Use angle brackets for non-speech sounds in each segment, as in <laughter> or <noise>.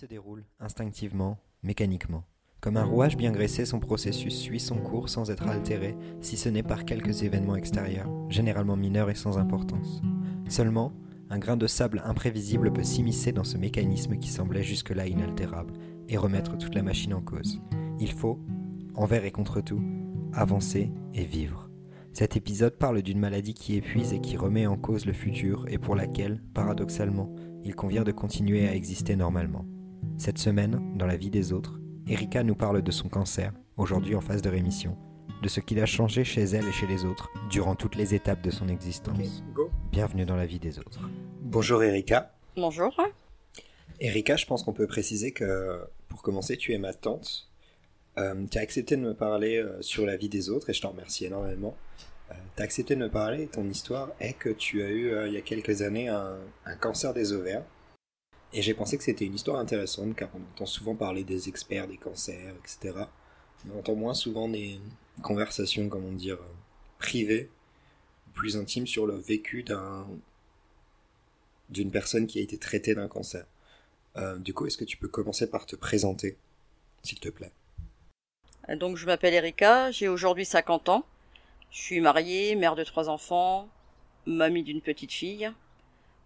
se déroule instinctivement, mécaniquement. Comme un rouage bien graissé, son processus suit son cours sans être altéré, si ce n'est par quelques événements extérieurs, généralement mineurs et sans importance. Seulement, un grain de sable imprévisible peut s'immiscer dans ce mécanisme qui semblait jusque-là inaltérable et remettre toute la machine en cause. Il faut, envers et contre tout, avancer et vivre. Cet épisode parle d'une maladie qui épuise et qui remet en cause le futur et pour laquelle, paradoxalement, il convient de continuer à exister normalement. Cette semaine, dans la vie des autres, Erika nous parle de son cancer, aujourd'hui en phase de rémission, de ce qu'il a changé chez elle et chez les autres durant toutes les étapes de son existence. Bienvenue dans la vie des autres. Bonjour Erika. Bonjour. Erika, je pense qu'on peut préciser que pour commencer, tu es ma tante. Euh, tu as accepté de me parler euh, sur la vie des autres et je t'en remercie énormément. Euh, tu as accepté de me parler et ton histoire est que tu as eu il y a quelques années un, un cancer des ovaires. Et j'ai pensé que c'était une histoire intéressante car on entend souvent parler des experts des cancers, etc. On entend moins souvent des conversations, comment dire, privées, plus intimes sur le vécu d'un d'une personne qui a été traitée d'un cancer. Euh, du coup, est-ce que tu peux commencer par te présenter, s'il te plaît? Donc, je m'appelle Erika, j'ai aujourd'hui 50 ans. Je suis mariée, mère de trois enfants, mamie d'une petite fille.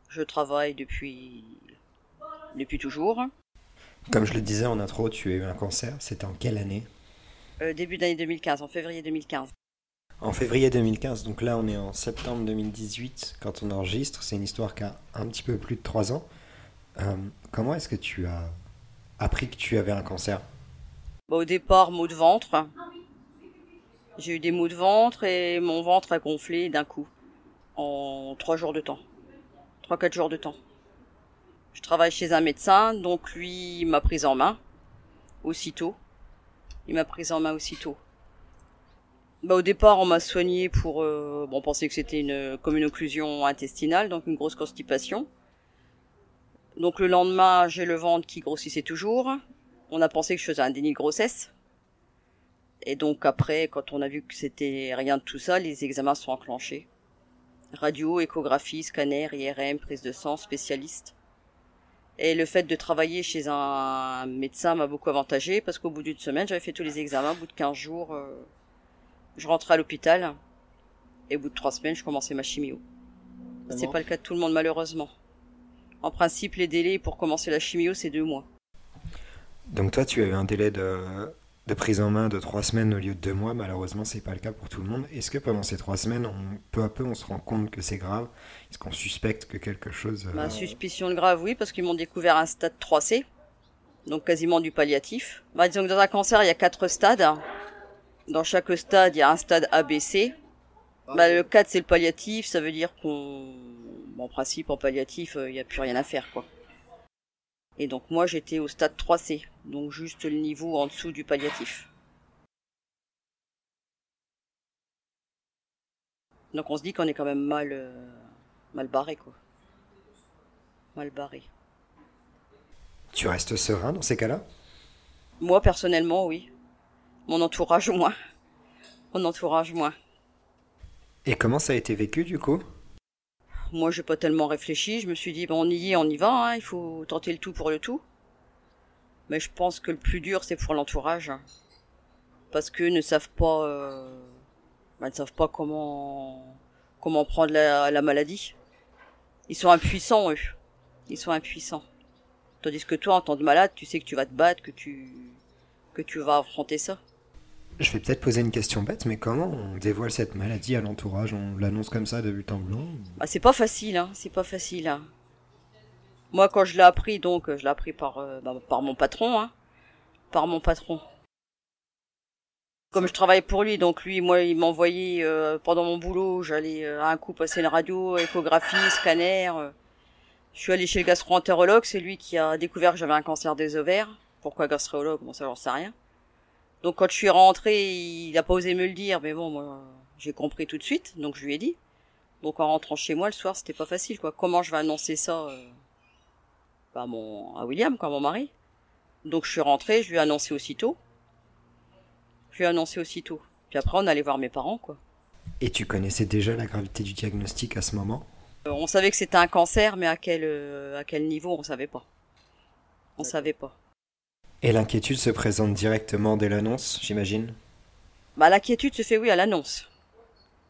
Je travaille depuis depuis toujours. Comme je le disais en intro, tu as eu un cancer. C'était en quelle année euh, Début d'année 2015, en février 2015. En février 2015, donc là on est en septembre 2018 quand on enregistre. C'est une histoire qui a un petit peu plus de 3 ans. Euh, comment est-ce que tu as appris que tu avais un cancer? Bah, Au départ, maux de ventre. J'ai eu des maux de ventre et mon ventre a gonflé d'un coup. En 3 jours de temps. 3-4 jours de temps. Je travaille chez un médecin, donc lui m'a prise en main aussitôt. Il m'a prise en main aussitôt. Bah, au départ, on m'a soigné pour. Euh, bon, on pensait que c'était une comme une occlusion intestinale, donc une grosse constipation. Donc le lendemain, j'ai le ventre qui grossissait toujours. On a pensé que je faisais un déni de grossesse. Et donc après, quand on a vu que c'était rien de tout ça, les examens sont enclenchés. Radio, échographie, scanner, IRM, prise de sang, spécialiste. Et le fait de travailler chez un médecin m'a beaucoup avantagé parce qu'au bout d'une semaine, j'avais fait tous les examens. Au bout de 15 jours, euh, je rentrais à l'hôpital. Et au bout de 3 semaines, je commençais ma chimio. C'est pas le cas de tout le monde, malheureusement. En principe, les délais pour commencer la chimio, c'est 2 mois. Donc toi, tu avais un délai de, de prise en main de 3 semaines au lieu de 2 mois. Malheureusement, c'est pas le cas pour tout le monde. Est-ce que pendant ces 3 semaines, on, peu à peu, on se rend compte que c'est grave? Est-ce qu'on suspecte que quelque chose... Ma suspicion de grave, oui, parce qu'ils m'ont découvert un stade 3C. Donc quasiment du palliatif. Bah, disons que dans un cancer, il y a 4 stades. Dans chaque stade, il y a un stade ABC. Bah, le 4, c'est le palliatif, ça veut dire qu'on... En principe, en palliatif, il n'y a plus rien à faire, quoi. Et donc moi, j'étais au stade 3C, donc juste le niveau en dessous du palliatif. Donc on se dit qu'on est quand même mal, euh, mal barré, quoi. Mal barré. Tu restes serein dans ces cas-là? Moi, personnellement, oui. Mon entourage, <laughs> moins. Mon entourage, moins. Et comment ça a été vécu, du coup? Moi, j'ai pas tellement réfléchi. Je me suis dit, on y est, on y va. Hein. Il faut tenter le tout pour le tout. Mais je pense que le plus dur, c'est pour l'entourage. Parce qu'eux ne savent pas... Euh... Bah, ne savent pas comment... Comment prendre la, la maladie. Ils sont impuissants, eux. Ils sont impuissants. Tandis que toi, en tant que malade, tu sais que tu vas te battre, que tu... Que tu vas affronter ça. Je vais peut-être poser une question bête, mais comment on dévoile cette maladie à l'entourage? On l'annonce comme ça de but en blanc? Bah, C'est pas facile, hein. C'est pas facile, hein. Moi, quand je l'ai appris, donc, je l'ai appris par, euh, bah, par mon patron, hein. Par mon patron. Comme je travaillais pour lui, donc lui, moi, il m'envoyait euh, pendant mon boulot, j'allais euh, un coup passer une radio, échographie, scanner. Je suis allée chez le gastro-entérologue, c'est lui qui a découvert que j'avais un cancer des ovaires. Pourquoi gastrologue Bon, ça, j'en sais rien. Donc quand je suis rentrée, il a pas osé me le dire, mais bon, moi, j'ai compris tout de suite, donc je lui ai dit. Donc en rentrant chez moi le soir, c'était pas facile, quoi. Comment je vais annoncer ça euh, à mon à William, quoi, mon mari? Donc je suis rentrée, je lui ai annoncé aussitôt. Je lui ai annoncé aussitôt. Puis après, on allait voir mes parents, quoi. Et tu connaissais déjà la gravité du diagnostic à ce moment? Euh, on savait que c'était un cancer, mais à quel euh, à quel niveau, on savait pas. On savait pas. Et l'inquiétude se présente directement dès l'annonce, j'imagine? Bah l'inquiétude se fait oui à l'annonce.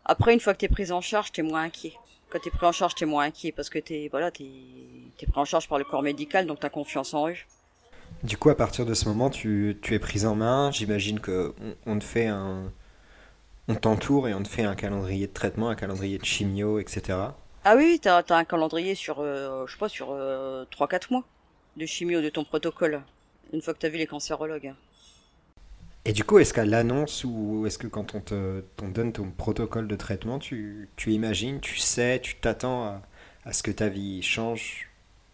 Après une fois que t'es prise en charge, t'es moins inquiet. Quand t'es pris en charge, t'es moins inquiet parce que t'es voilà, t'es t'es pris en charge par le corps médical, donc t'as confiance en eux. Du coup, à partir de ce moment, tu, tu es prise en main. J'imagine que on, on te fait un, on t'entoure et on te fait un calendrier de traitement, un calendrier de chimio, etc. Ah oui, oui, t'as as un calendrier sur, euh, je sais pas, sur euh, 3-4 mois de chimio de ton protocole. Une fois que t'as vu les cancérologues. Et du coup, est-ce qu'à l'annonce ou est-ce que quand on te on donne ton protocole de traitement, tu, tu imagines, tu sais, tu t'attends à, à ce que ta vie change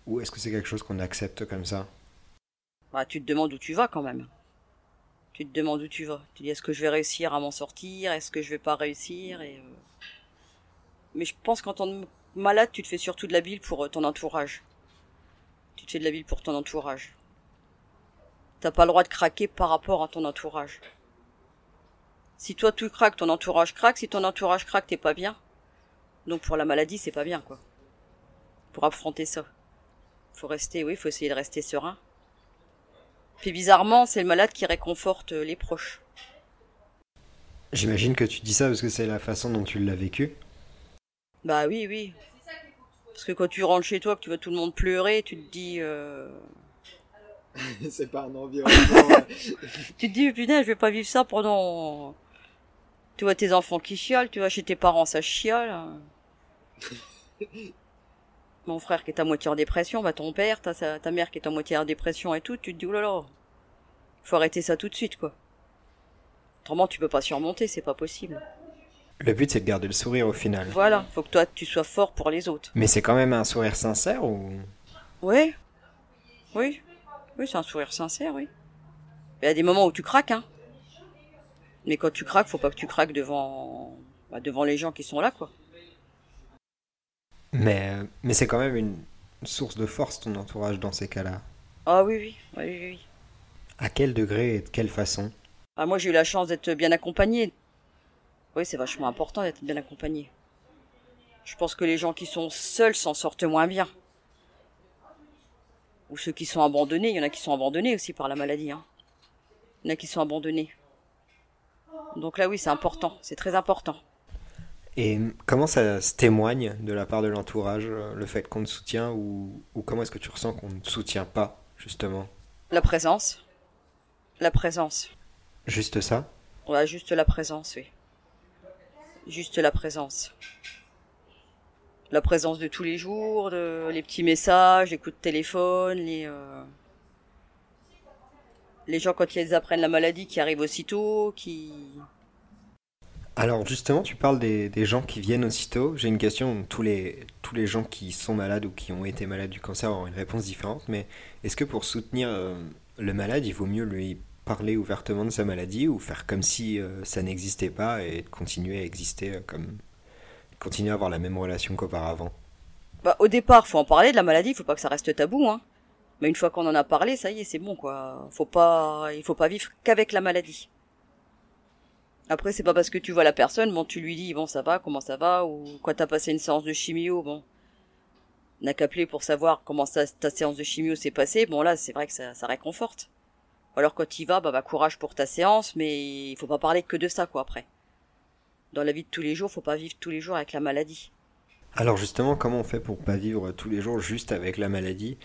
Ou est-ce que c'est quelque chose qu'on accepte comme ça? Bah tu te demandes où tu vas quand même. Tu te demandes où tu vas. Tu dis est-ce que je vais réussir à m'en sortir? Est-ce que je vais pas réussir? Et, euh, Mais je pense qu'en tant que malade, tu te fais surtout de la bile pour euh, ton entourage. Tu te fais de la bile pour ton entourage. T'as pas le droit de craquer par rapport à ton entourage. Si toi tu craques, ton entourage craque. Si ton entourage craque, t'es pas bien. Donc pour la maladie, c'est pas bien quoi. Pour affronter ça. Faut rester, oui, faut essayer de rester serein. Puis bizarrement, c'est le malade qui réconforte euh, les proches. J'imagine que tu dis ça parce que c'est la façon dont tu l'as vécu. Bah oui, oui. Parce que quand tu rentres chez toi, que tu vois tout le monde pleurer, tu te dis, euh... <laughs> c'est pas un environnement. euh, <laughs> tu te dis, putain, je vais pas vivre ça pendant. Tu vois tes enfants qui chiolent, tu vois chez tes parents ça chiole. <laughs> Mon frère qui est à moitié en dépression, bah ton père, ta, ta mère qui est à moitié en dépression et tout, tu te dis, oh là, faut arrêter ça tout de suite, quoi. Autrement, tu peux pas surmonter, c'est pas possible. Le but, c'est de garder le sourire au final. Voilà, faut que toi, tu sois fort pour les autres. Mais c'est quand même un sourire sincère ou? Oui. Oui. Oui, c'est un sourire sincère, oui. Il y a des moments où tu craques, hein. Mais quand tu craques, faut pas que tu craques devant, bah, devant les gens qui sont là, quoi. Mais, mais c'est quand même une source de force ton entourage dans ces cas-là. Ah oui, oui, oui, oui. oui. À quel degré et de quelle façon? Ah, moi, j'ai eu la chance d'être bien accompagné. Oui, c'est vachement important d'être bien accompagné. Je pense que les gens qui sont seuls s'en sortent moins bien. Ou ceux qui sont abandonnés, il y en a qui sont abandonnés aussi par la maladie. Hein. Il y en a qui sont abandonnés. Donc là, oui, c'est important, c'est très important. Et comment ça se témoigne de la part de l'entourage, euh, le fait qu'on te soutient ou, ou comment est-ce que tu ressens qu'on ne soutient pas, justement? La présence. La présence. Juste ça? Ouais, juste la présence, oui. Juste la présence. La présence de tous les jours, les petits messages, les coups de téléphone, les, euh, les gens quand ils apprennent la maladie qui arrivent aussitôt, qui, Alors justement, tu parles des, des gens qui viennent aussitôt. J'ai une question, tous les, tous les gens qui sont malades ou qui ont été malades du cancer auront une réponse différente, mais est-ce que pour soutenir euh, le malade, il vaut mieux lui parler ouvertement de sa maladie ou faire comme si euh, ça n'existait pas et continuer à exister comme... continuer à avoir la même relation qu'auparavant Bah, au départ, faut en parler de la maladie, faut pas que ça reste tabou, hein. Mais une fois qu'on en a parlé, ça y est, c'est bon, quoi. Faut pas, il faut pas vivre qu'avec la maladie. Après, c'est pas parce que tu vois la personne, bon, tu lui dis, bon, ça va, comment ça va, ou quand t'as passé une séance de chimio, bon. N'a qu'à appeler pour savoir comment ta séance de chimio s'est passée, bon, là, c'est vrai que ça, réconforte. Alors, quand y vas, bah, bah, courage pour ta séance, mais il faut pas parler que de ça, quoi, après. Dans la vie de tous les jours, faut pas vivre tous les jours avec la maladie. Alors justement, comment on fait pour pas vivre tous les jours juste avec la maladie?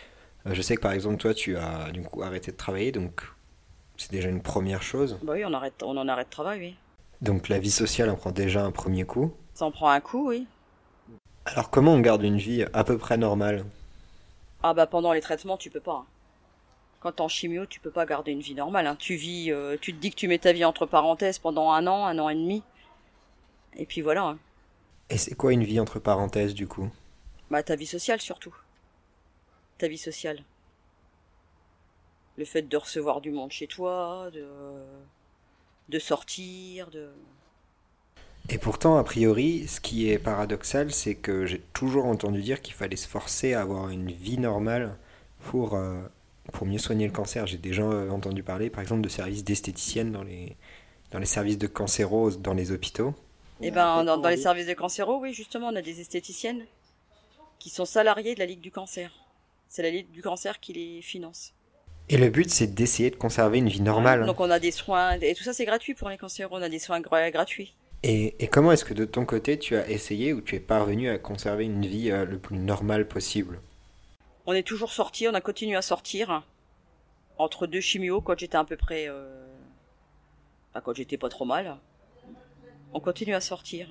Euh, Je sais que par exemple, toi, tu as du coup arrêté de travailler, donc c'est déjà une première chose. Bah oui, on arrête, on en arrête de travail, oui. Donc la vie sociale en prend déjà un premier coup. Ça en prend un coup, oui. Alors comment on garde une vie à peu près normale? Ah bah pendant les traitements, tu peux pas. hein. Quand t'es en chimio, tu peux pas garder une vie normale. hein. Tu vis, euh, tu te dis que tu mets ta vie entre parenthèses pendant un an, un an et demi. Et puis voilà. hein. Et c'est quoi une vie entre parenthèses du coup? Bah ta vie sociale surtout. Ta vie sociale. Le fait de recevoir du monde chez toi, de de sortir, de Et pourtant, a priori, ce qui est paradoxal, c'est que j'ai toujours entendu dire qu'il fallait se forcer à avoir une vie normale pour, euh, pour mieux soigner le cancer. J'ai déjà euh, entendu parler, par exemple, de services d'esthéticiennes dans les, dans les services de cancéro dans les hôpitaux. Eh ben, dans, dans les services de cancéro, oui, justement, on a des esthéticiennes qui sont salariées de la Ligue du cancer. C'est la Ligue du cancer qui les finance. Et le but, c'est d'essayer de conserver une vie normale. Donc on a des soins, et tout ça c'est gratuit pour les cancéreux, on a des soins gra- gratuits. Et, et comment est-ce que de ton côté, tu as essayé ou tu es parvenu à conserver une vie euh, le plus normale possible? On est toujours sortis, on a continué à sortir. Entre deux chimios, quand j'étais à peu près... Euh... Enfin, quand j'étais pas trop mal. On continue à sortir.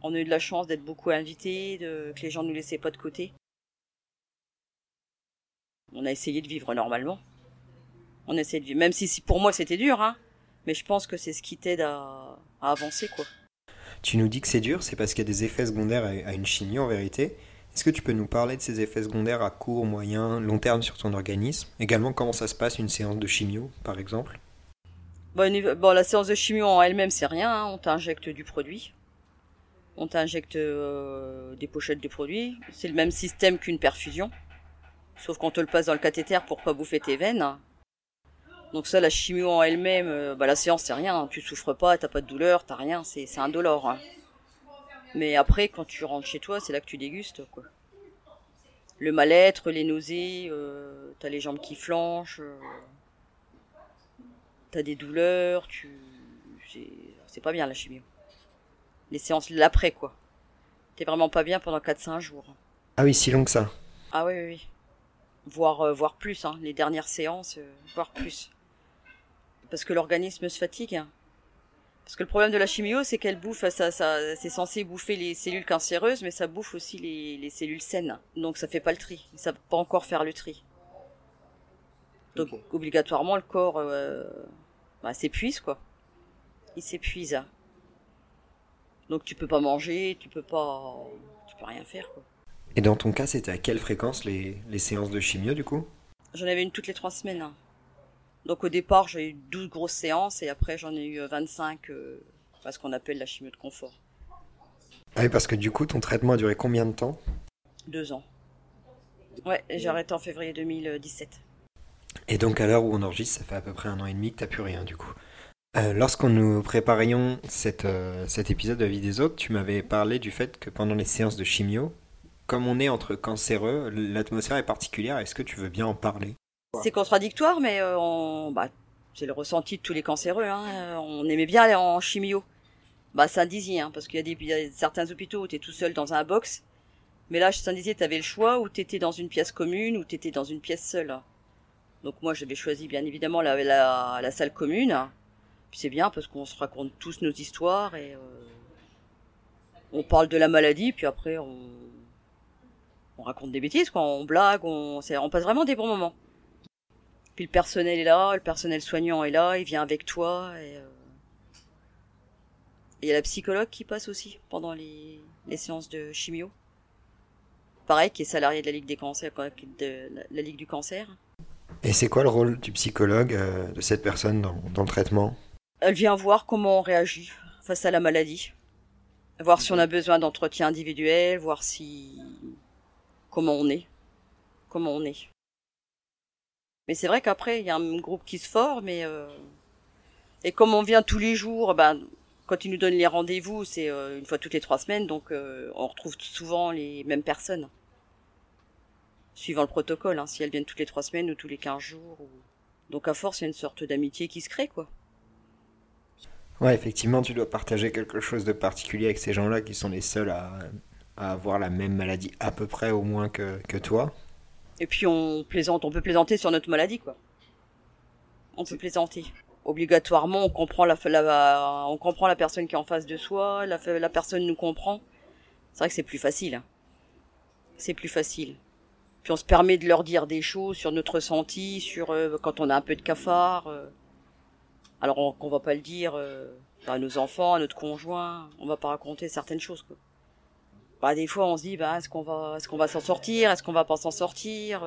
On a eu de la chance d'être beaucoup invités, que les gens nous laissaient pas de côté. On a essayé de vivre normalement. On a essayé de vivre, même si, pour moi c'était dur, hein. Mais je pense que c'est ce qui t'aide à... avancer, quoi. Tu nous dis que c'est dur, c'est parce qu'il y a des effets secondaires à, à une chimie en vérité. Est-ce que tu peux nous parler de ces effets secondaires à court, moyen, long terme sur ton organisme? Également, comment ça se passe une séance de chimio, par exemple? Bon, la séance de chimio en elle-même, c'est rien. hein. On t'injecte du produit. On t'injecte euh, des pochettes de produits. C'est le même système qu'une perfusion. Sauf qu'on te le passe dans le cathéter pour pas bouffer tes veines. Donc ça, la chimio en elle-même, euh, bah, la séance, c'est rien. Tu souffres pas, t'as pas de douleur, t'as rien. C'est c'est indolore. hein. Mais après, quand tu rentres chez toi, c'est là que tu dégustes, quoi. Le mal-être, les nausées, euh, t'as les jambes qui flanchent. T'as des douleurs, tu c'est pas bien la chimio. Les séances l'après quoi. T'es vraiment pas bien pendant 4-5 jours. Ah oui, si long que ça. Ah oui oui oui. Voire euh, voire plus hein, les dernières séances euh, voire plus. Parce que l'organisme se fatigue. hein. Parce que le problème de la chimio, c'est qu'elle bouffe, ça, ça, c'est censé bouffer les cellules cancéreuses, mais ça bouffe aussi les, les cellules saines. Donc ça fait pas le tri. Ça peut pas encore faire le tri. Donc obligatoirement le corps euh, bah, s'épuise quoi. Il s'épuise. Donc tu peux pas manger, tu peux pas, tu peux rien faire quoi. Et dans ton cas, c'était à quelle fréquence les, les séances de chimio, du coup? J'en avais une toutes les trois semaines. hein. Donc au départ j'ai eu 12 grosses séances et après j'en ai eu euh, 25, euh, enfin, ce qu'on appelle la chimio de confort. Ah oui, parce que du coup, ton traitement a duré combien de temps? Deux ans. Ouais, j'ai arrêté en février 2017. Et donc à l'heure où on enregistre, ça fait à peu près un an et demi que t'as plus rien du coup. Euh, lorsqu'on nous préparions euh, cet épisode de La vie des autres, tu m'avais parlé du fait que pendant les séances de chimio, comme on est entre cancéreux, l'atmosphère est particulière. Est-ce que tu veux bien en parler? C'est contradictoire, mais euh, on, bah, c'est le ressenti de tous les cancéreux. Hein. On aimait bien aller en chimio. Bah Saint-Dizier, hein, parce qu'il y a, y certains hôpitaux où t'es tout seul dans un box. Mais là, Saint-Dizier, t'avais le choix où t'étais dans une pièce commune ou t'étais dans une pièce seule. Donc moi, j'avais choisi bien évidemment la, salle commune. Puis c'est bien parce qu'on se raconte tous nos histoires et euh, on parle de la maladie, puis après on, on raconte des bêtises, quoi. On blague, on, passe vraiment des bons moments. Puis le personnel est là, le personnel soignant est là, il vient avec toi. Et euh, il y a la psychologue qui passe aussi pendant les, séances de chimio. Pareil, qui est salarié de la Ligue des cancers, de la Ligue du cancer. Et c'est quoi le rôle du psychologue, euh, de cette personne dans, le traitement? Elle vient voir comment on réagit face à la maladie. Voir si on a besoin d'entretien individuel, voir si comment on est. Comment on est. Mais c'est vrai qu'après, il y a un groupe qui se forme et, euh, et comme on vient tous les jours, ben, quand ils nous donnent les rendez-vous, c'est euh, une fois toutes les trois semaines, donc on retrouve souvent les mêmes personnes. Suivant le protocole, hein, si elles viennent toutes les trois semaines ou tous les quinze jours. ou- Donc à force, il y a une sorte d'amitié qui se crée, quoi. Ouais, effectivement, tu dois partager quelque chose de particulier avec ces gens-là qui sont les seuls à, à avoir la même maladie à peu près au moins que, que toi. Et puis on plaisante, on peut plaisanter sur notre maladie, quoi. On peut plaisanter. Obligatoirement, on comprend la, la- on comprend la personne qui est en face de soi, la, la personne nous comprend. C'est vrai que c'est plus facile. C'est plus facile. Puis on se permet de leur dire des choses sur notre ressenti, sur euh, quand on a un peu de cafard. euh. Alors on, qu'on va pas le dire euh, à nos enfants, à notre conjoint. On va pas raconter certaines choses, quoi. Bah, des fois, on se dit, bah, est-ce qu'on va, est-ce qu'on va s'en sortir, est-ce qu'on va pas s'en sortir.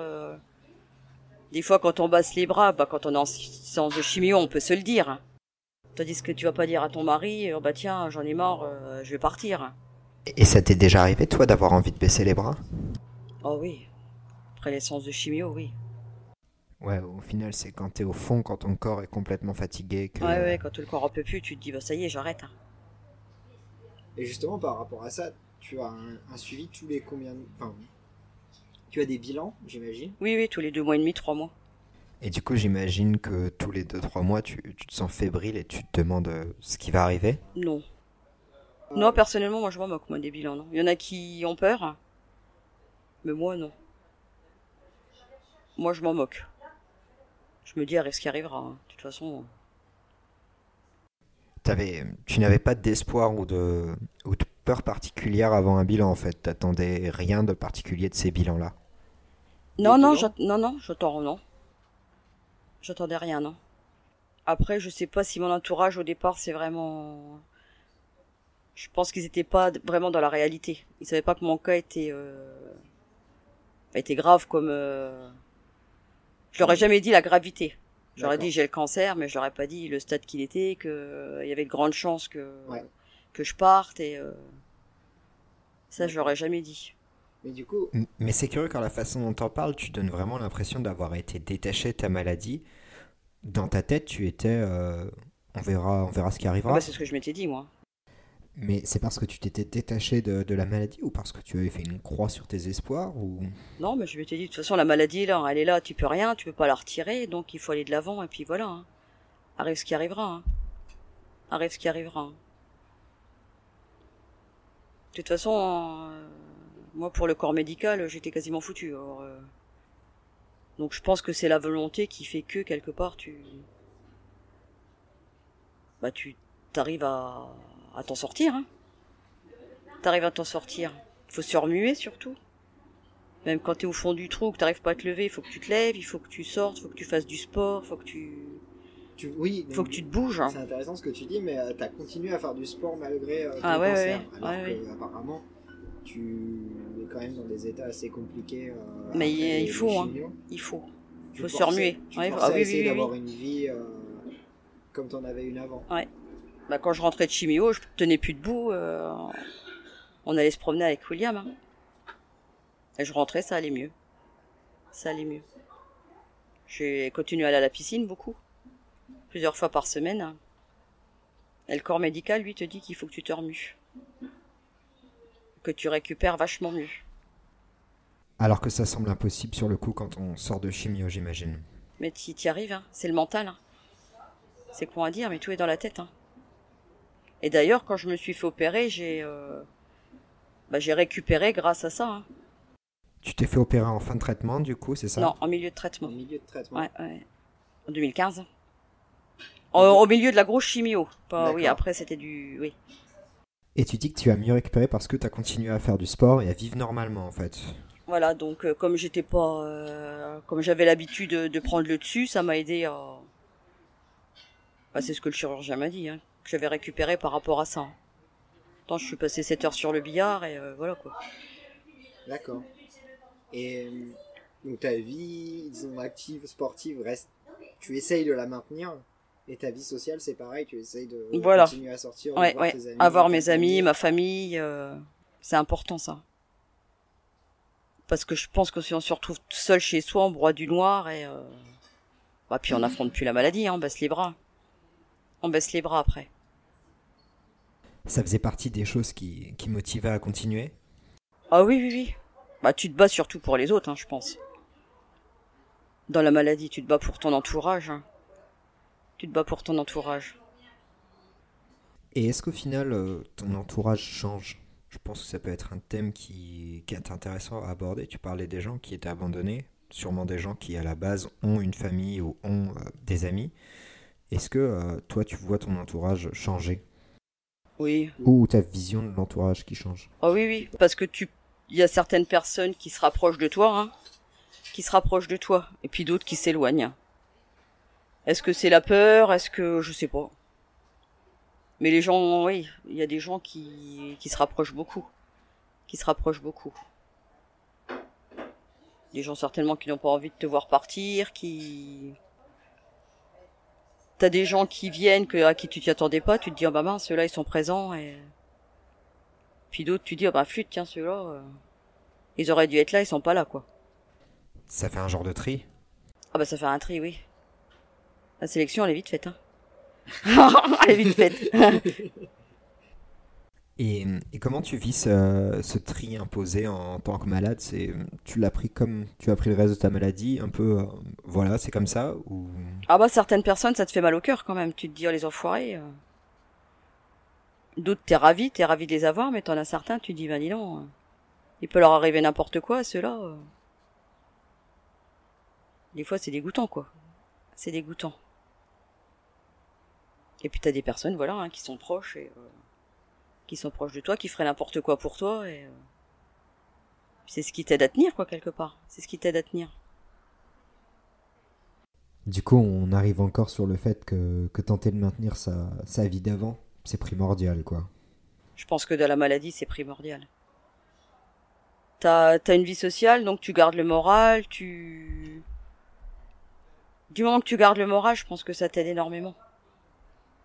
Des fois, quand on baisse les bras, bah, quand on est en séance de chimio, on peut se le dire. hein. Tandis que tu vas pas dire à ton mari, euh, bah tiens, j'en ai marre, je vais partir. Et ça t'est déjà arrivé, toi, d'avoir envie de baisser les bras? Oh oui. Après les séances de chimio, oui. Ouais, au final, c'est quand t'es au fond, quand ton corps est complètement fatigué. Que... Ouais, ouais, quand le corps en peut plus, tu te dis, bah ça y est, j'arrête. hein. Et justement, par rapport à ça, tu as un, un suivi tous les combien de... Enfin, tu as des bilans, j'imagine? Oui, oui, tous les deux mois et demi, trois mois. Et du coup, j'imagine que tous les 2-3 mois, tu, tu te sens fébrile et tu te demandes euh, ce qui va arriver? Non. Non, personnellement, moi je m'en moque, moi, des bilans. Non. Il y en a qui ont peur, mais moi, non. Moi, je m'en moque. Je me dis, arrive ce qui arrivera. hein. De toute façon, T'avais, tu n'avais pas d'espoir ou de, ou de peur particulière avant un bilan, en fait. T'attendais rien de particulier de ces bilans-là. Non, non, bilans non, non, j'attends, non. J'attendais rien, non. Après, je sais pas si mon entourage au départ, c'est vraiment. Je pense qu'ils étaient pas vraiment dans la réalité. Ils savaient pas que mon cas était euh, était grave comme. euh, Je leur ai jamais dit la gravité. J'aurais dit j'ai le cancer, mais je leur ai pas dit le stade qu'il était, que euh, il y avait de grandes chances que Ouais. que je parte et euh, ça, je leur ai jamais dit. Mais du coup, Mais c'est curieux quand la façon dont t'en parles, tu donnes vraiment l'impression d'avoir été détaché de ta maladie. Dans ta tête, tu étais, euh, on verra, on verra ce qui Ah arrivera. bah, c'est ce que je m'étais dit moi. Mais c'est parce que tu t'étais détaché de, la maladie ou parce que tu avais fait une croix sur tes espoirs ou? Non, mais je m'étais dit, de toute façon, la maladie, là, elle est là, tu peux rien, tu peux pas la retirer, donc il faut aller de l'avant, et puis voilà. hein. Arrive ce qui arrivera. hein. Arrive ce qui arrivera. hein. De toute façon, euh, moi, pour le corps médical, j'étais quasiment foutu. euh, Donc je pense que c'est la volonté qui fait que, quelque part, tu... Bah, tu t'arrives à, à t'en sortir. Hein. T'arrives à t'en sortir. Faut se remuer, surtout. Même quand t'es au fond du trou, que t'arrives pas à te lever, il faut que tu te lèves, il faut que tu sortes, il faut que tu fasses du sport, il faut que tu, tu, oui, faut que tu te bouges. hein. c'est intéressant ce que tu dis, mais tu as continué à faire du sport malgré euh, ton Ah ouais, cancer. ouais, ouais. alors Ouais, que, apparemment, tu es quand même dans des états assez compliqués. euh, Mais après il- les- il les faut, hein. Il faut. Tu faut se remuer. Tu Ouais, ah oui, essayer oui, oui, d'avoir une vie euh, comme t'en avais une avant. Bah, quand je rentrais de chimio, je tenais plus debout. euh, on allait se promener avec William. hein. Et je rentrais, ça allait mieux. Ça allait mieux. J'ai continué à aller à la piscine beaucoup. Plusieurs fois par semaine. Et le corps médical, lui, te dit qu'il faut que tu te remues. Que tu récupères vachement mieux. alors que ça semble impossible sur le coup quand on sort de chimio, j'imagine. Mais tu y arrives, hein. c'est le mental. hein. C'est con à dire, mais tout est dans la tête. hein. Et d'ailleurs, quand je me suis fait opérer, j'ai euh, bah, j'ai récupéré grâce à ça. hein. Tu t'es fait opérer en fin de traitement, du coup, c'est ça? Non, en milieu de En traitement. milieu de traitement. Ouais, ouais. En 2015. Au, au milieu de la grosse chimio. Pas, oui, après c'était du. Oui. Et tu dis que tu as mieux récupéré parce que tu as continué à faire du sport et à vivre normalement, en fait. Voilà, donc euh, comme j'étais pas. euh, comme j'avais l'habitude de, de prendre le dessus, ça m'a aidé à. Bah, c'est ce que le chirurgien m'a dit, hein, que j'avais récupéré par rapport à ça. Tant je suis passé 7 heures sur le billard et euh, voilà quoi. D'accord. Et euh, donc ta vie, disons, active, sportive, reste. Tu essayes de la maintenir. Et ta vie sociale, c'est pareil, tu essayes de Voilà. continuer à sortir, Ouais, voir ouais. tes amis. Avoir mes amis, ma famille, euh, c'est important ça. Parce que je pense que si on se retrouve seul chez soi, on broie du noir et euh, bah puis on n'affronte plus la maladie, hein, on baisse les bras. On baisse les bras après. Ça faisait partie des choses qui, qui motivaient à continuer Ah oui, oui, oui. Bah tu te bats surtout pour les autres, hein, je pense. Dans la maladie, tu te bats pour ton entourage. hein. Tu te bats pour ton entourage. Et est-ce qu'au final, euh, ton entourage change? Je pense que ça peut être un thème qui, qui est intéressant à aborder. Tu parlais des gens qui étaient abandonnés, sûrement des gens qui, à la base, ont une famille ou ont euh, des amis. Est-ce que euh, toi, tu vois ton entourage changer? Oui. Ou ta vision de l'entourage qui change Ah oui, oui, parce que tu, il y a certaines personnes qui se rapprochent de toi, hein, qui se rapprochent de toi, et puis d'autres qui s'éloignent. Est-ce que c'est la peur? Est-ce que je sais pas. Mais les gens, oui, il y a des gens qui, qui se rapprochent beaucoup, qui se rapprochent beaucoup. Des gens certainement qui n'ont pas envie de te voir partir, qui T'as des gens qui viennent que, à qui tu t'y attendais pas, tu te dis, ah bah mince, ceux-là ils sont présents et puis d'autres, tu dis, ah bah flûte, tiens, ceux-là, euh, ils auraient dû être là, ils sont pas là, quoi. Ça fait un genre de tri? Ah bah ça fait un tri, oui. La sélection, elle est vite faite, hein. <laughs> elle est vite faite. Et, et comment tu vis ce, ce tri imposé en, tant que malade? C'est tu l'as pris comme tu as pris le reste de ta maladie, un peu, euh, voilà, c'est comme ça ou? Ah bah certaines personnes, ça te fait mal au cœur quand même. Tu te dis, oh les enfoirés. euh. D'autres, t'es ravi, t'es ravi de les avoir, mais t'en as certains, tu te dis, bah dis donc, euh, il peut leur arriver n'importe quoi, ceux-là. euh. Des fois, c'est dégoûtant, quoi. C'est dégoûtant. Et puis t'as des personnes, voilà, hein, qui sont proches et euh, qui sont proches de toi, qui feraient n'importe quoi pour toi et euh, c'est ce qui t'aide à tenir, quoi, quelque part. C'est ce qui t'aide à tenir. Du coup, on arrive encore sur le fait que, que tenter de maintenir sa, sa vie d'avant, c'est primordial, quoi. Je pense que dans la maladie, c'est primordial. T'as, t'as une vie sociale, donc tu gardes le moral, tu... Du moment que tu gardes le moral, je pense que ça t'aide énormément.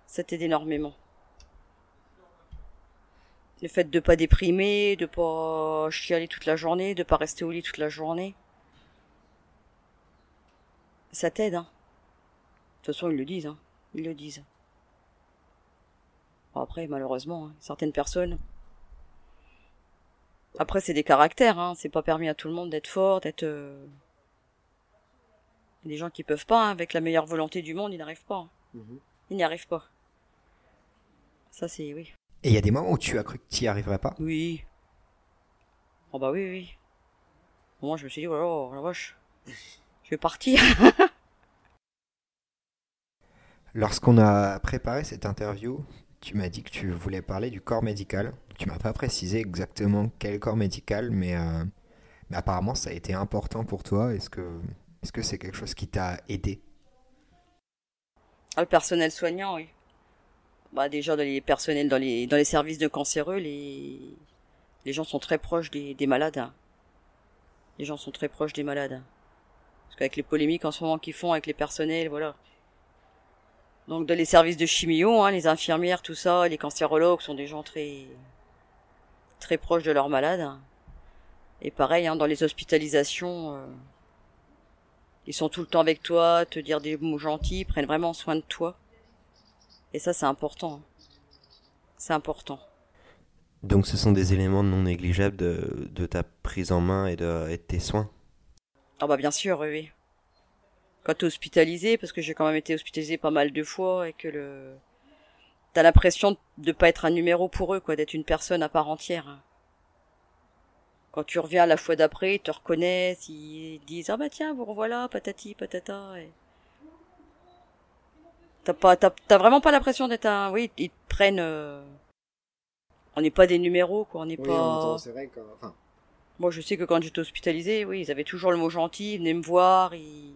Ça t'aide énormément. Le fait de pas déprimer, de pas chialer toute la journée, de pas rester au lit toute la journée. Ça t'aide, hein. De toute façon, ils le disent, hein. Ils le disent. Bon, après, malheureusement, hein, certaines personnes. Après, c'est des caractères, hein. C'est pas permis à tout le monde d'être fort, d'être. euh, Il y a des gens qui peuvent pas, hein. avec la meilleure volonté du monde, ils n'arrivent pas. hein. Mhm. Ils n'y arrivent pas. Ça, c'est oui. Et il y a des moments où tu as cru que tu n'y arriverais pas? Oui. Oh bah oui, oui. Moi, je me suis dit, oh la vache. Je vais partir. <laughs> Lorsqu'on a préparé cette interview, tu m'as dit que tu voulais parler du corps médical. Tu m'as pas précisé exactement quel corps médical, mais, euh, mais apparemment ça a été important pour toi. Est-ce que est-ce que c'est quelque chose qui t'a aidé? Ah, le personnel soignant, oui. Bah déjà dans les personnels dans les dans les services de cancéreux, les les gens sont très proches des, des malades. hein. Les gens sont très proches des malades. hein. Parce qu'avec les polémiques en ce moment qu'ils font avec les personnels, voilà. Donc dans les services de chimio, hein, les infirmières, tout ça, les cancérologues sont des gens très très proches de leurs malades. hein. Et pareil, hein, dans les hospitalisations, euh, ils sont tout le temps avec toi, te dire des mots gentils, ils prennent vraiment soin de toi. Et ça, c'est important. C'est important. Donc ce sont des éléments non négligeables de, de ta prise en main et de, et de tes soins? Ah bah bien sûr, oui, oui. Quand t'es hospitalisé, parce que j'ai quand même été hospitalisé pas mal de fois, et que le... T'as l'impression de pas être un numéro pour eux, quoi, d'être une personne à part entière. Quand tu reviens la fois d'après, ils te reconnaissent, ils disent ah bah tiens, vous revoilà, patati patata. Et... T'as pas, t'as, t'as vraiment pas l'impression d'être un, oui, ils te prennent. euh, On n'est pas des numéros, quoi, on n'est Oui, pas. en même temps, c'est vrai que. Enfin, Moi, je sais que quand j'étais hospitalisée, oui, ils avaient toujours le mot gentil, ils venaient me voir, ils...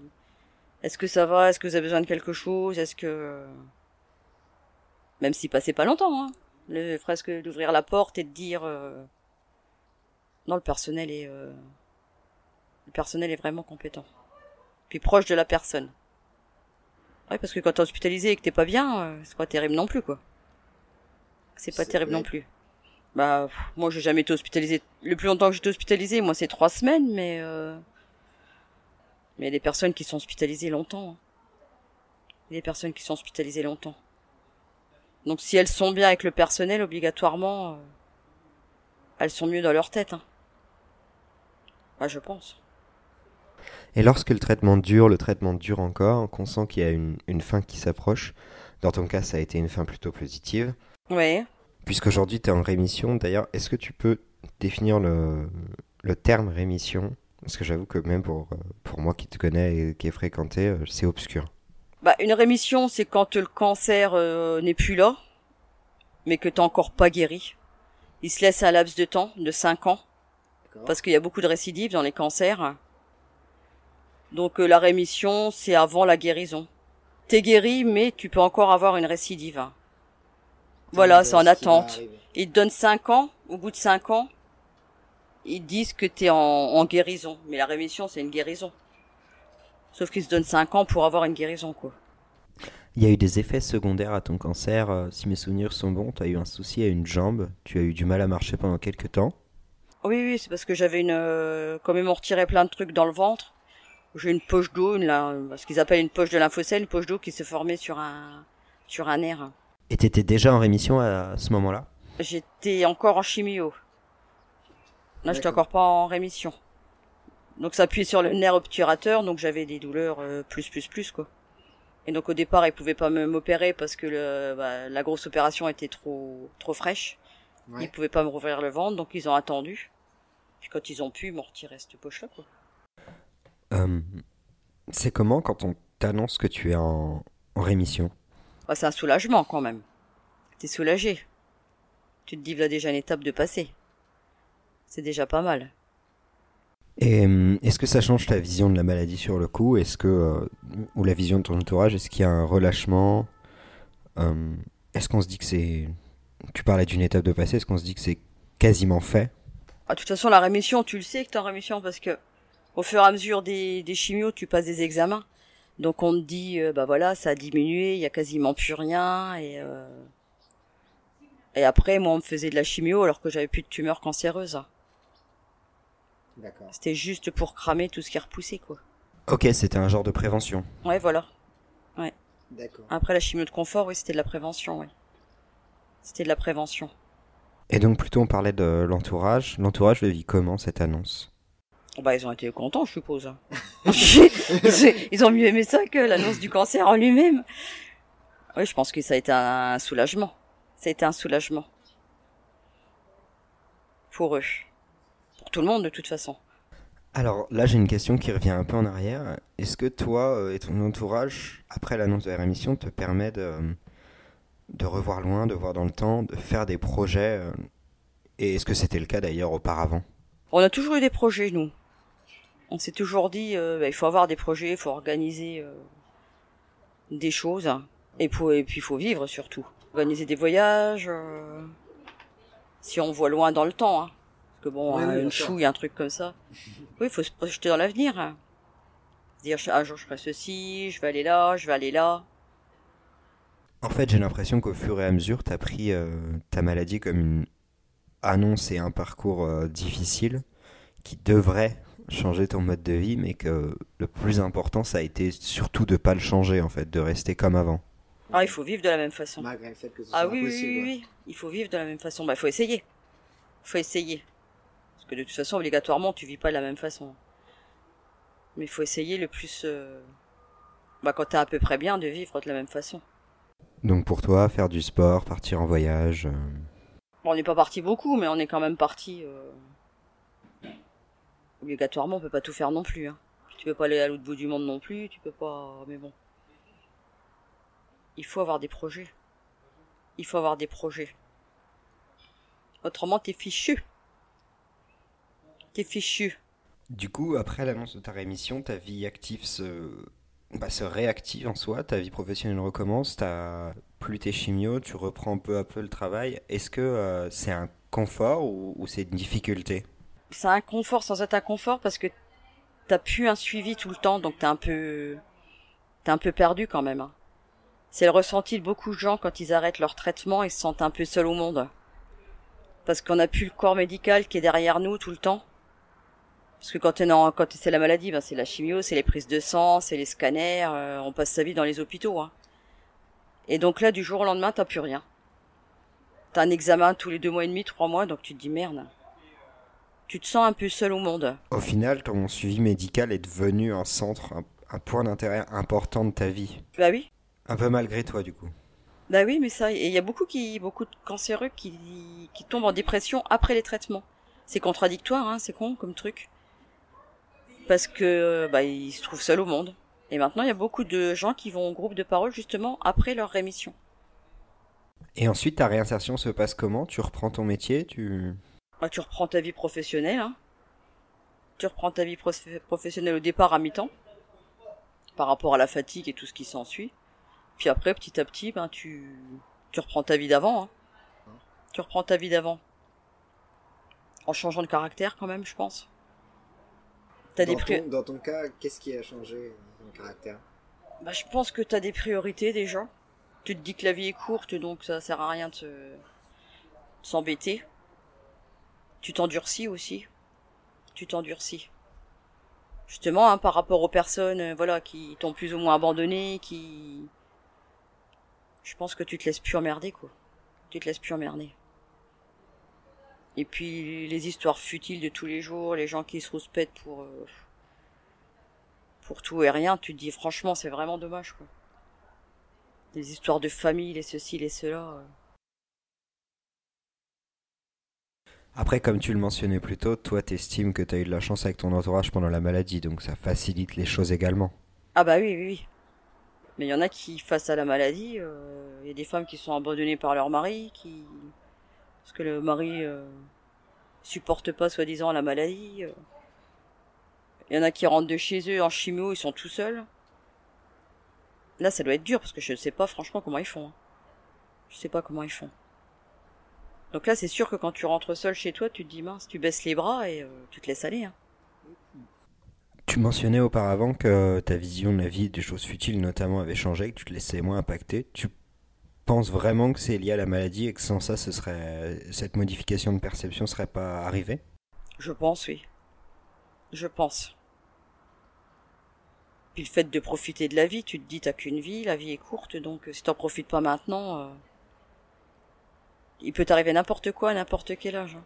Est-ce que ça va Est-ce que vous avez besoin de quelque chose Est-ce que... Même s'il passait pas longtemps, hein. Le presque d'ouvrir la porte et de dire... euh, Non, le personnel est... euh, Le personnel est vraiment compétent. Puis proche de la personne. Ouais, parce que quand t'es hospitalisé et que t'es pas bien, euh, c'est pas terrible non plus, quoi. C'est pas terrible non plus. Bah, pff, moi, j'ai jamais été hospitalisé. Le plus longtemps que j'étais hospitalisé, moi, c'est trois semaines, mais euh... mais il y a des personnes qui sont hospitalisées longtemps. hein. Il y a des personnes qui sont hospitalisées longtemps. Donc, si elles sont bien avec le personnel, obligatoirement, euh, elles sont mieux dans leur tête. Hein. Bah, je pense. Et lorsque le traitement dure, le traitement dure encore, qu'on sent qu'il y a une, une fin qui s'approche, dans ton cas ça a été une fin plutôt positive, Ouais. puisqu'aujourd'hui tu es en rémission, d'ailleurs est-ce que tu peux définir le, le terme rémission? Parce que j'avoue que même pour, pour moi qui te connais et qui ai fréquenté, euh, c'est obscur. Bah, une rémission, c'est quand le cancer euh, n'est plus là, mais que t'es encore pas guéri. Il se laisse un laps de temps de 5 ans, parce qu'il y a beaucoup de récidives dans les cancers. Donc euh, la rémission, c'est avant la guérison. T'es guéri, mais tu peux encore avoir une récidive. Voilà, c'est en attente. Ils te donnent 5 ans, au bout de 5 ans, ils disent que t'es en, en guérison. Mais la rémission, c'est une guérison. Sauf qu'ils se donnent 5 ans pour avoir une guérison, quoi. Il y a eu des effets secondaires à ton cancer, euh, si mes souvenirs sont bons, tu as eu un souci à une jambe, tu as eu du mal à marcher pendant quelques temps. Oui, oui, c'est parce que j'avais une, euh, comme ils m'ont retiré plein de trucs dans le ventre, j'ai une poche d'eau, ce qu'ils appellent une poche de lymphocèle, une poche d'eau qui s'est formée sur un, sur un nerf. Et t'étais déjà en rémission à ce moment-là? J'étais encore en chimio. Là, j'étais encore pas en rémission. Donc ça appuyait sur le nerf obturateur, donc j'avais des douleurs euh, plus plus plus quoi. Et donc au départ, ils pouvaient pas me m'opérer parce que le, bah, la grosse opération était trop trop fraîche. Ouais. Ils pouvaient pas me rouvrir le ventre, donc ils ont attendu. Puis quand ils ont pu, ils m'ont retiré cette poche là quoi. Euh, c'est comment quand on t'annonce que tu es en, en rémission? Bah, c'est un soulagement quand même. T'es soulagé. Tu te dis là déjà une étape de passer. C'est déjà pas mal. Et euh, est-ce que ça change ta vision de la maladie sur le coup? Est-ce que euh, ou la vision de ton entourage Est-ce qu'il y a un relâchement? Euh, Est-ce qu'on se dit que c'est Tu parlais d'une étape de passé. Est-ce qu'on se dit que c'est quasiment fait? Ah, de toute façon, la rémission, tu le sais que t'es en rémission parce que au fur et à mesure des, des chimios, tu passes des examens. Donc on te dit, euh, bah voilà, ça a diminué, il y a quasiment plus rien. Et, euh, et après, moi, on me faisait de la chimio alors que j'avais plus de tumeur cancéreuse. D'accord. C'était juste pour cramer tout ce qui repoussait, quoi. Ok, c'était un genre de prévention. Ouais, voilà. D'accord. Après, la chimio de confort, oui, c'était de la prévention, oui. C'était de la prévention. Et donc plutôt on parlait de l'entourage. L'entourage le vit comment cette annonce? Bah, ils ont été contents, je suppose. <laughs> ils, ils ont mieux aimé ça que l'annonce du cancer en lui-même. Oui, je pense que ça a été un soulagement. Ça a été un soulagement. Pour eux. Pour tout le monde, de toute façon. Alors là, j'ai une question qui revient un peu en arrière. Est-ce que toi euh, et ton entourage, après l'annonce de la rémission, te permet de, de revoir loin, de voir dans le temps, de faire des projets euh, Et est-ce que c'était le cas d'ailleurs auparavant? On a toujours eu des projets, nous. On s'est toujours dit, euh, bah, il faut avoir des projets, il faut organiser euh, des choses. Et, pour, et puis, il faut vivre surtout. Organiser des voyages. euh, si on voit loin dans le temps. Hein. Parce que bon, Oui, hein, oui, bien une chouille, un truc comme ça. <laughs> Oui, il faut se projeter dans l'avenir. hein. Dire, un jour je ferai ceci, je vais aller là, je vais aller là. En fait, j'ai l'impression qu'au fur et à mesure, tu as pris euh, ta maladie comme une annonce et un parcours euh, difficile qui devrait changer ton mode de vie, mais que le plus important, ça a été surtout de pas le changer, en fait, de rester comme avant. Ah, il faut vivre de la même façon. Malgré le fait que ce Ah soit oui, oui, impossible. oui, oui, il faut vivre de la même façon. Bah, il faut essayer. Il faut essayer. Parce que de toute façon, obligatoirement, tu vis pas de la même façon. Mais il faut essayer le plus, euh, bah, quand t'es à peu près bien, de vivre de la même façon. Donc pour toi, faire du sport, partir en voyage, euh, Bon, on n'est pas parti beaucoup, mais on est quand même parti. euh, Obligatoirement, on peut pas tout faire non plus. Hein. Tu peux pas aller à l'autre bout du monde non plus, tu peux pas. Mais bon. Il faut avoir des projets. Il faut avoir des projets. Autrement, t'es fichu. T'es fichu. Du coup, après l'annonce de ta rémission, ta vie active se, bah, se réactive en soi, ta vie professionnelle recommence, t'as plus tes chimios, tu reprends peu à peu le travail. Est-ce que euh, c'est un confort ou, ou c'est une difficulté? C'est un confort sans être un confort parce que t'as plus un suivi tout le temps, donc t'es un peu, t'es un peu perdu quand même. hein. C'est le ressenti de beaucoup de gens quand ils arrêtent leur traitement, ils se sentent un peu seuls au monde. Parce qu'on n'a plus le corps médical qui est derrière nous tout le temps. Parce que quand, quand c'est la maladie, ben c'est la chimio, c'est les prises de sang, c'est les scanners, euh, on passe sa vie dans les hôpitaux. hein. Et donc là, du jour au lendemain, t'as plus rien. T'as un examen tous les deux mois et demi, trois mois, donc tu te dis merde. Tu te sens un peu seul au monde. Au final, ton suivi médical est devenu un centre, un, un point d'intérêt important de ta vie. Bah oui. Un peu malgré toi, du coup. Bah oui, mais ça, il y a beaucoup qui, beaucoup de cancéreux qui, qui tombent en dépression après les traitements. C'est contradictoire, hein, c'est con comme truc. Parce que, bah, ils se trouvent seuls au monde. Et maintenant, il y a beaucoup de gens qui vont au groupe de parole justement après leur rémission. Et ensuite, ta réinsertion se passe comment? Tu reprends ton métier? Tu... Bah, tu reprends ta vie professionnelle, hein. Tu reprends ta vie prof- professionnelle au départ à mi-temps. Par rapport à la fatigue et tout ce qui s'ensuit. Puis après, petit à petit, ben, tu, tu reprends ta vie d'avant, hein. Tu reprends ta vie d'avant. En changeant de caractère quand même, je pense. T'as Dans des pri- ton, dans ton cas, qu'est-ce qui a changé dans le caractère? Bah, je pense que t'as des priorités déjà. Tu te dis que la vie est courte, donc ça sert à rien de se- de s'embêter. Tu t'endurcis aussi. Tu t'endurcis. Justement, hein, par rapport aux personnes, euh, voilà, qui t'ont plus ou moins abandonné, qui, je pense que tu te laisses plus emmerder, quoi. Tu te laisses plus emmerder. Et puis les histoires futiles de tous les jours, les gens qui se rouspètent pour euh, pour tout et rien, tu te dis franchement c'est vraiment dommage quoi. Les histoires de famille, les ceci, les cela. euh. Après, comme tu le mentionnais plus tôt, toi t'estimes que t'as eu de la chance avec ton entourage pendant la maladie, donc ça facilite les choses également. Ah bah oui, oui, oui. Mais il y en a qui, face à la maladie, euh, il y a des femmes qui sont abandonnées par leur mari, qui parce que le mari euh, supporte pas soi-disant la maladie. euh. Il y en a qui rentrent de chez eux en chimio, ils sont tout seuls. Là, ça doit être dur parce que je ne sais pas franchement comment ils font. hein. Je sais pas comment ils font. Donc là, c'est sûr que quand tu rentres seul chez toi, tu te dis mince, tu baisses les bras et euh, tu te laisses aller. Hein. Tu mentionnais auparavant que ta vision de la vie et des choses futiles notamment avait changé, que tu te laissais moins impacter. Tu penses vraiment que c'est lié à la maladie et que sans ça, ce serait cette modification de perception serait pas arrivée? Je pense, oui. Je pense. Puis le fait de profiter de la vie, tu te dis t'as qu'une vie, la vie est courte, donc euh, si t'en profites pas maintenant, euh, il peut t'arriver n'importe quoi à n'importe quel âge. hein.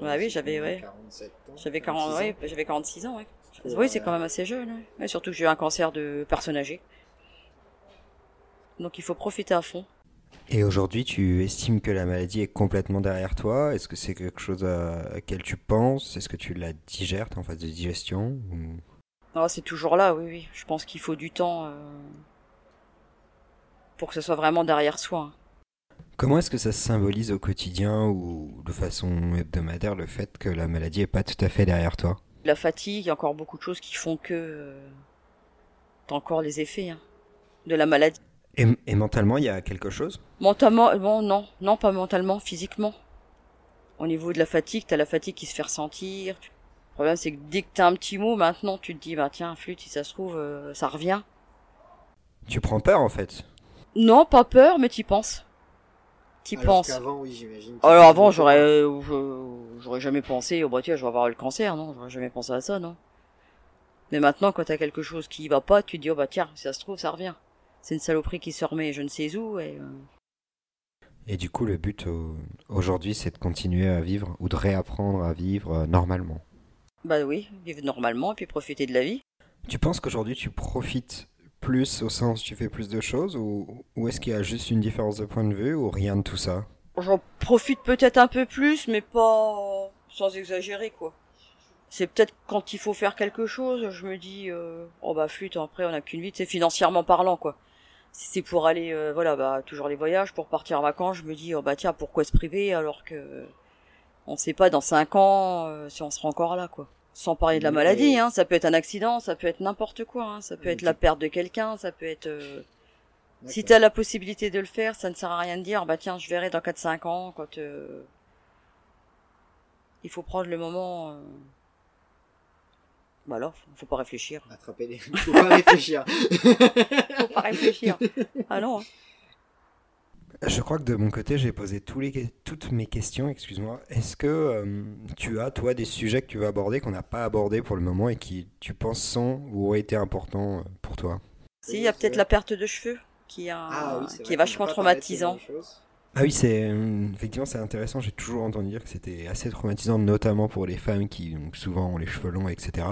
Bah oui, j'avais ouais, 47 ans. j'avais 46 40, ans. ouais, j'avais 46 ans, ouais. Oui, c'est quand même assez jeune, ouais. Ouais, surtout que j'ai eu un cancer de personne âgée. Donc il faut profiter à fond. Et aujourd'hui, tu estimes que la maladie est complètement derrière toi? Est-ce que c'est quelque chose à laquelle tu penses? Est-ce que tu la digères en phase de digestion ou- Ah, c'est toujours là, oui, oui. Je pense qu'il faut du temps euh, pour que ce soit vraiment derrière soi. hein. Comment est-ce que ça se symbolise au quotidien ou de façon hebdomadaire le fait que la maladie est pas tout à fait derrière toi? La fatigue, il y a encore beaucoup de choses qui font que euh, t'as encore les effets hein, de la maladie. et, et mentalement, il y a quelque chose? Mentalement, bon, non, non, pas mentalement, physiquement. Au niveau de la fatigue, t'as la fatigue qui se fait ressentir. Le problème, c'est que dès que t'as un petit mot, maintenant, tu te dis, bah tiens, flûte, si ça se trouve, euh, ça revient. Tu prends peur en fait? Non, pas peur, mais t'y penses. T'y Alors penses. qu'avant, oui, j'imagine. Alors que- avant, j'aurais, euh, je- j'aurais jamais pensé, oh bah tiens, je vais avoir le cancer, non, j'aurais jamais pensé à ça, non. Mais maintenant, quand t'as quelque chose qui va pas, tu te dis, oh bah tiens, si ça se trouve, ça revient. C'est une saloperie qui se remet je ne sais où, et euh, Et du coup, le but au- aujourd'hui, c'est de continuer à vivre ou de réapprendre à vivre euh, normalement. bah oui, vivre normalement, et puis profiter de la vie. Tu penses qu'aujourd'hui, tu profites plus au sens tu fais plus de choses ou, ou est-ce qu'il y a juste une différence de point de vue ou rien de tout ça? J'en profite peut-être un peu plus, mais pas sans exagérer, quoi. C'est peut-être quand il faut faire quelque chose, je me dis, euh, oh bah flûte, après on a qu'une vie, c'est financièrement parlant, quoi. Si c'est pour aller, euh, voilà, bah toujours les voyages, pour partir en vacances, je me dis, oh bah tiens, pourquoi se priver alors que on sait pas dans cinq ans euh, si on sera encore là, quoi. Sans parler de la maladie, hein, ça peut être un accident, ça peut être n'importe quoi, hein, ça peut être tu- la perte de quelqu'un, ça peut être... euh, si D'accord. t'as la possibilité de le faire, ça ne sert à rien de dire, bah tiens, je verrai dans 4-5 ans, quand... euh, Il faut prendre le moment... Euh... Bah alors, faut- faut pas réfléchir. Attraper les. Faut pas <laughs> réfléchir. Faut pas réfléchir. ah non. Je crois que de mon côté, j'ai posé tous les, que- toutes mes questions, excuse-moi. Est-ce que euh, tu as, toi, des sujets que tu veux aborder qu'on n'a pas abordés pour le moment et qui, tu penses, sont ou ont été importants euh, pour toi? Si, il y a peut-être la perte de cheveux, qui, a... Ah oui, c'est qui vrai est vachement traumatisant. Ah oui, c'est euh, effectivement c'est intéressant. J'ai toujours entendu dire que c'était assez traumatisant, notamment pour les femmes qui donc, souvent ont les cheveux longs, etc.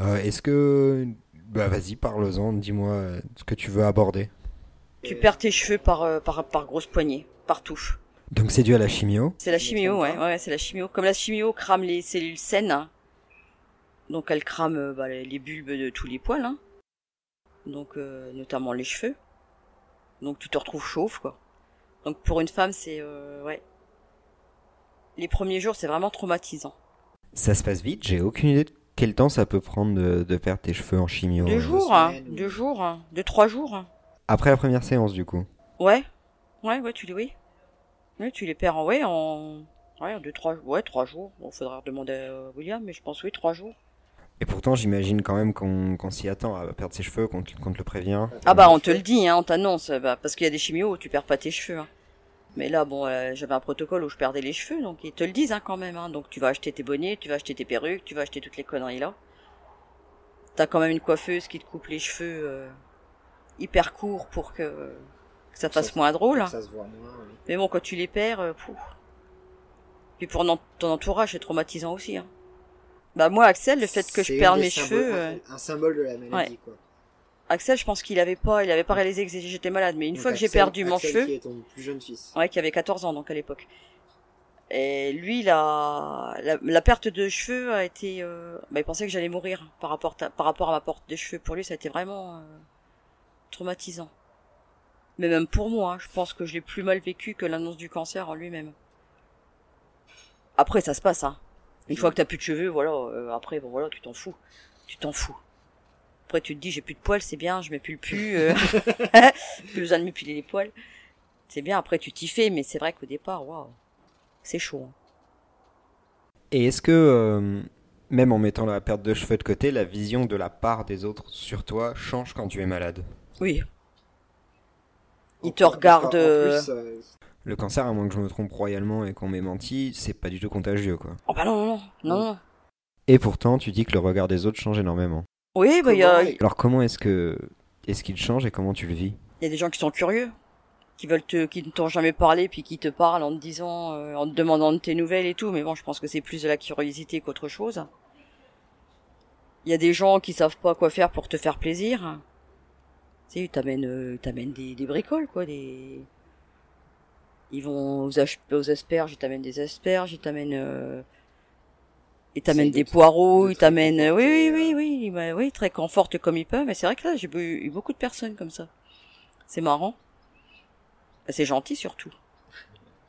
Euh, Est-ce que, bah vas-y, parle-en. Dis-moi ce que tu veux aborder. Tu perds tes cheveux par, euh, par, par grosse poignée, par touche. Donc c'est dû à la chimio? C'est la chimio, ouais, ouais, c'est la chimio. Comme la chimio crame les cellules saines, hein. donc elle crame euh, bah, les bulbes de tous les poils, hein. donc euh, notamment les cheveux. Donc tu te retrouves chauve, quoi. Donc pour une femme, c'est euh, ouais. Les premiers jours, c'est vraiment traumatisant. Ça se passe vite? J'ai aucune idée de quel temps ça peut prendre de, de perdre tes cheveux en chimio. deux euh, jours, hein, deux jours, hein, deux trois jours. Après la première séance, du coup. Ouais, ouais, ouais, tu les, oui. Ouais, tu les perds en, ouais, en, ouais, en deux, trois, ouais, trois jours. Bon, faudra demander à William, mais je pense, oui, trois jours. Et pourtant, j'imagine quand même qu'on s'y attend à perdre ses cheveux, qu'on te, le prévient. Ah bah, on te le dit, hein, on t'annonce, bah, parce qu'il y a des chimios où tu perds pas tes cheveux, hein. Mais là, bon, euh, j'avais un protocole où je perdais les cheveux, donc ils te le disent, hein, quand même, hein. Donc tu vas acheter tes bonnets, tu vas acheter tes perruques, tu vas acheter toutes les conneries là. T'as quand même une coiffeuse qui te coupe les cheveux, euh, hyper courts pour que, que ça fasse Ça- moins drôle. hein. Ça se voit moins. oui. Mais bon, quand tu les perds, euh, pouf. Puis pour ton entourage, c'est traumatisant aussi. Hein. Bah moi, Axel, le fait que je perde mes cheveux, euh, Un, symbole de la maladie, quoi. Axel, je pense qu'il avait pas, il avait pas réalisé que j'étais malade. Mais une Donc fois que j'ai Axel- perdu mon cheveu, qui est ton plus jeune fils. ouais, qui avait 14 ans donc à l'époque. Et lui, la, la, la perte de cheveux a été, euh, bah, il pensait que j'allais mourir par rapport, à, par rapport à ma perte de cheveux. Pour lui, ça a été vraiment euh, traumatisant. Mais même pour moi, hein, je pense que je l'ai plus mal vécu que l'annonce du cancer en lui-même. Après, ça se passe, hein. Une fois que t'as plus de cheveux, voilà. euh, après, bon voilà, tu t'en fous, tu t'en fous. Après, tu te dis, j'ai plus de poils, c'est bien, je m'épile plus, euh, <laughs> <laughs> plus besoin de m'épiler les poils. C'est bien. Après, tu t'y fais, mais c'est vrai qu'au départ, waouh, c'est chaud. hein. Et est-ce que, euh, même en mettant la perte de cheveux de côté, la vision de la part des autres sur toi change quand tu es malade? Oui. Il te regarde, en plus, euh, Le cancer, à moins que je me trompe royalement et qu'on m'ait menti, c'est pas du tout contagieux, quoi. Oh bah non, non, non. Et pourtant, tu dis que le regard des autres change énormément. Oui, bah il y a, Alors comment est-ce que est-ce qu'il change et comment tu le vis? Il y a des gens qui sont curieux, qui veulent te, qui ne t'ont jamais parlé, puis qui te parlent en te disant, euh, en te demandant de tes nouvelles et tout. Mais bon, je pense que c'est plus de la curiosité qu'autre chose. Il y a des gens qui savent pas quoi faire pour te faire plaisir. Tu sais, ils t'amènent, euh, ils t'amènent des, des bricoles, quoi, des. Ils vont aux, aux asperges, ils t'amènent des asperges, ils t'amènent, euh, ils t'amènent des poireaux, ils t'amènent, oui, oui, réconforter, oui, oui, bah, oui, très confortent comme ils peuvent. Mais c'est vrai que là, j'ai eu eu beaucoup de personnes comme ça. C'est marrant. Bah, C'est gentil surtout.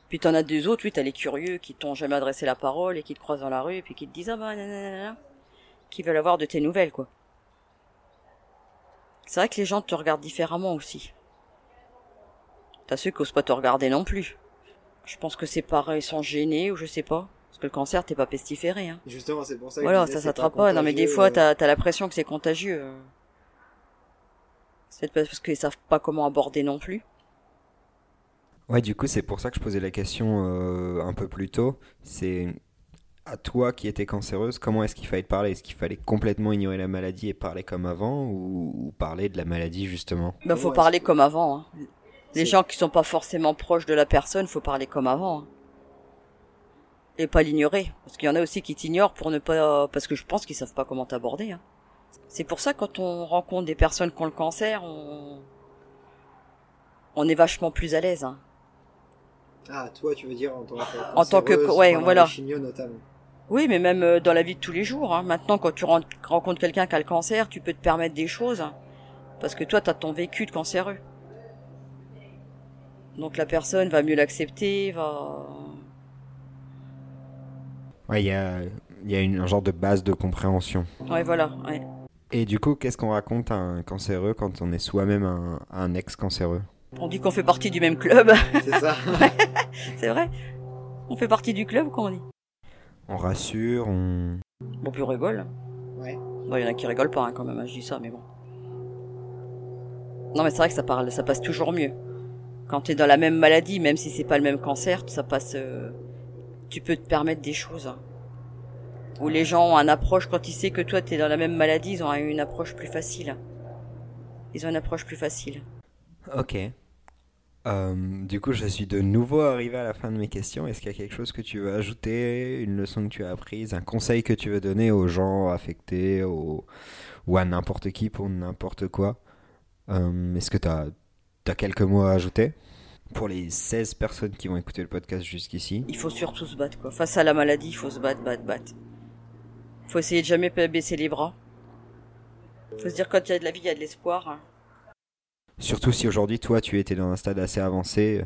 Puis t'en as des autres, oui, t'as les curieux qui t'ont jamais adressé la parole et qui te croisent dans la rue et puis qui te disent ah bah nanana, qui veulent avoir de tes nouvelles quoi. C'est vrai que les gens te regardent différemment aussi. T'as ceux qui osent pas te regarder non plus. Je pense que c'est pareil, ils sont gênés ou je sais pas. Parce que le cancer, t'es pas pestiféré. Hein. Justement, c'est pour ça que Voilà, disais, ça s'attrape pas. Non mais des fois, euh, t'as as, l'impression que c'est contagieux. euh. C'est peut-être parce qu'ils savent pas comment aborder non plus. Ouais, du coup, c'est pour ça que je posais la question euh, un peu plus tôt. C'est à toi qui étais cancéreuse, comment est-ce qu'il fallait te parler? Est-ce qu'il fallait complètement ignorer la maladie et parler comme avant ou, ou parler de la maladie justement? Bah, Comment faut parler que- comme avant. Hein. Les gens qui sont pas forcément proches de la personne, faut parler comme avant. hein. Et pas l'ignorer. Parce qu'il y en a aussi qui t'ignorent pour ne pas, parce que je pense qu'ils savent pas comment t'aborder. Hein. C'est pour ça, quand on rencontre des personnes qui ont le cancer, on, on est vachement plus à l'aise. Hein. Ah, toi, tu veux dire en tant que En tant que- ouais, voilà. notamment. Oui, mais même euh, dans la vie de tous les jours. Hein. Maintenant, quand tu ren- rencontres quelqu'un qui a le cancer, tu peux te permettre des choses. hein. Parce que toi, tu as ton vécu de cancéreux. Donc la personne va mieux l'accepter, va... Ouais, il y a, il y a une, un genre de base de compréhension. Ouais, voilà. Ouais. Et du coup, qu'est-ce qu'on raconte à un cancéreux quand on est soi-même un, un ex-cancéreux? On dit qu'on fait partie du même club. C'est ça. <laughs> C'est vrai. On fait partie du club, comment on dit On rassure, on... Bon, puis on rigole. Ouais. Bon, il y en a qui rigolent pas hein, quand même, hein, je dis ça, mais bon. Non, mais c'est vrai que ça parle, ça passe toujours mieux. Quand t'es dans la même maladie, même si c'est pas le même cancer, ça passe. euh, tu peux te permettre des choses. hein. Où les gens ont une approche quand ils savent que toi t'es dans la même maladie, ils ont une approche plus facile. Ils ont une approche plus facile. Ok. Euh, du coup, je suis de nouveau arrivé à la fin de mes questions. Est-ce qu'il y a quelque chose que tu veux ajouter, une leçon que tu as apprise, un conseil que tu veux donner aux gens affectés ou à n'importe qui pour n'importe quoi? Euh, Est-ce que tu as, quelques mots à ajouter? Pour les 16 personnes qui vont écouter le podcast jusqu'ici Il faut surtout se battre, quoi. Face à la maladie, il faut se battre, battre, battre. Faut essayer de jamais baisser les bras. Faut se dire quand il y a de la vie, il y a de l'espoir. hein. Surtout si aujourd'hui, toi, tu étais dans un stade assez avancé,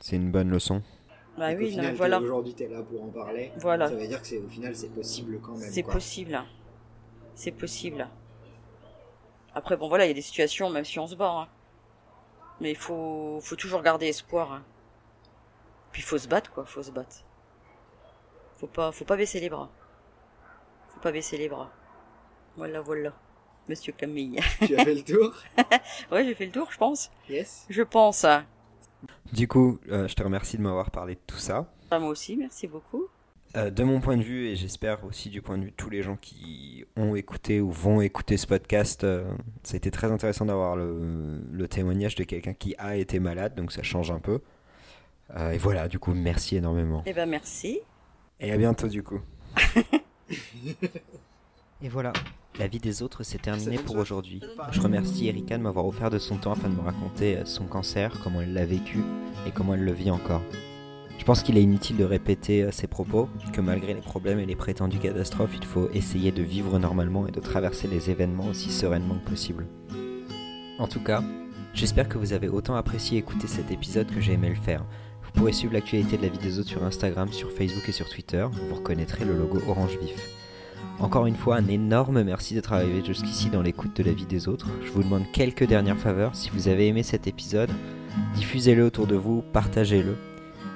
c'est une bonne leçon. Bah oui, final, mais voilà. Aujourd'hui, t'es là pour en parler. Voilà. Ça veut dire que c'est au final, c'est possible quand même. C'est possible. hein. C'est possible. Après, bon, voilà, il y a des situations, même si on se bat. hein. Mais il faut, faut toujours garder espoir. hein. Puis il faut se battre, quoi. Faut se battre. Faut pas, faut pas baisser les bras. Faut pas baisser les bras. Voilà, voilà. Monsieur Camille. <laughs> Tu as fait le tour <laughs> ouais, j'ai fait le tour, je pense. Yes. Je pense. hein. Du coup, euh, je te remercie de m'avoir parlé de tout ça. Ah, moi aussi, merci beaucoup. Euh, de mon point de vue, et j'espère aussi du point de vue de tous les gens qui ont écouté ou vont écouter ce podcast, euh, ça a été très intéressant d'avoir le, le témoignage de quelqu'un qui a été malade, donc ça change un peu. Euh, et voilà, du coup, merci énormément. Eh ben, merci. Et à bientôt du coup. <laughs> Et voilà, la vie des autres c'est terminé pour aujourd'hui. Je remercie Erika de m'avoir offert de son temps afin de me raconter euh, son cancer, comment elle l'a vécu et comment elle le vit encore. Je pense qu'il est inutile de répéter euh, ses propos, que malgré les problèmes et les prétendues catastrophes, il faut essayer de vivre normalement et de traverser les événements aussi sereinement que possible. En tout cas, j'espère que vous avez autant apprécié écouter cet épisode que j'ai aimé le faire. Vous pourrez suivre l'actualité de la vie des autres sur Instagram, sur Facebook et sur Twitter. Vous reconnaîtrez le logo orange vif. Encore une fois, un énorme merci d'être arrivé jusqu'ici dans l'écoute de la vie des autres. Je vous demande quelques dernières faveurs. Si vous avez aimé cet épisode, diffusez-le autour de vous, partagez-le.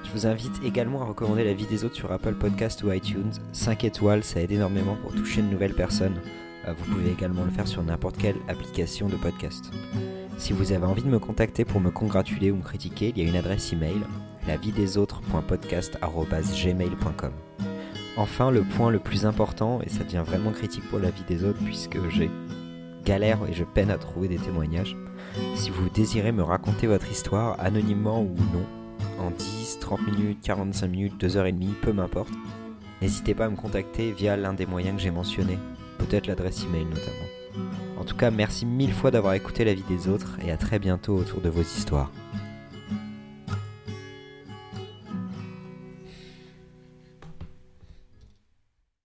Je vous invite également à recommander la vie des autres sur Apple Podcast ou iTunes. 5 étoiles, ça aide énormément pour toucher de nouvelles personnes. Euh, Vous pouvez également le faire sur n'importe quelle application de podcast. Si vous avez envie de me contacter pour me congratuler ou me critiquer, il y a une adresse email, laviedesautres.podcast.gmail.com. Enfin, le point le plus important, et ça devient vraiment critique pour la vie des autres puisque j'ai galère et je peine à trouver des témoignages. Si vous désirez me raconter votre histoire, anonymement ou non, en 10, 30 minutes, 45 minutes, 2 heures et demie, peu m'importe, n'hésitez pas à me contacter via l'un des moyens que j'ai mentionnés, peut-être l'adresse email notamment. En tout cas, merci mille fois d'avoir écouté la vie des autres et à très bientôt autour de vos histoires.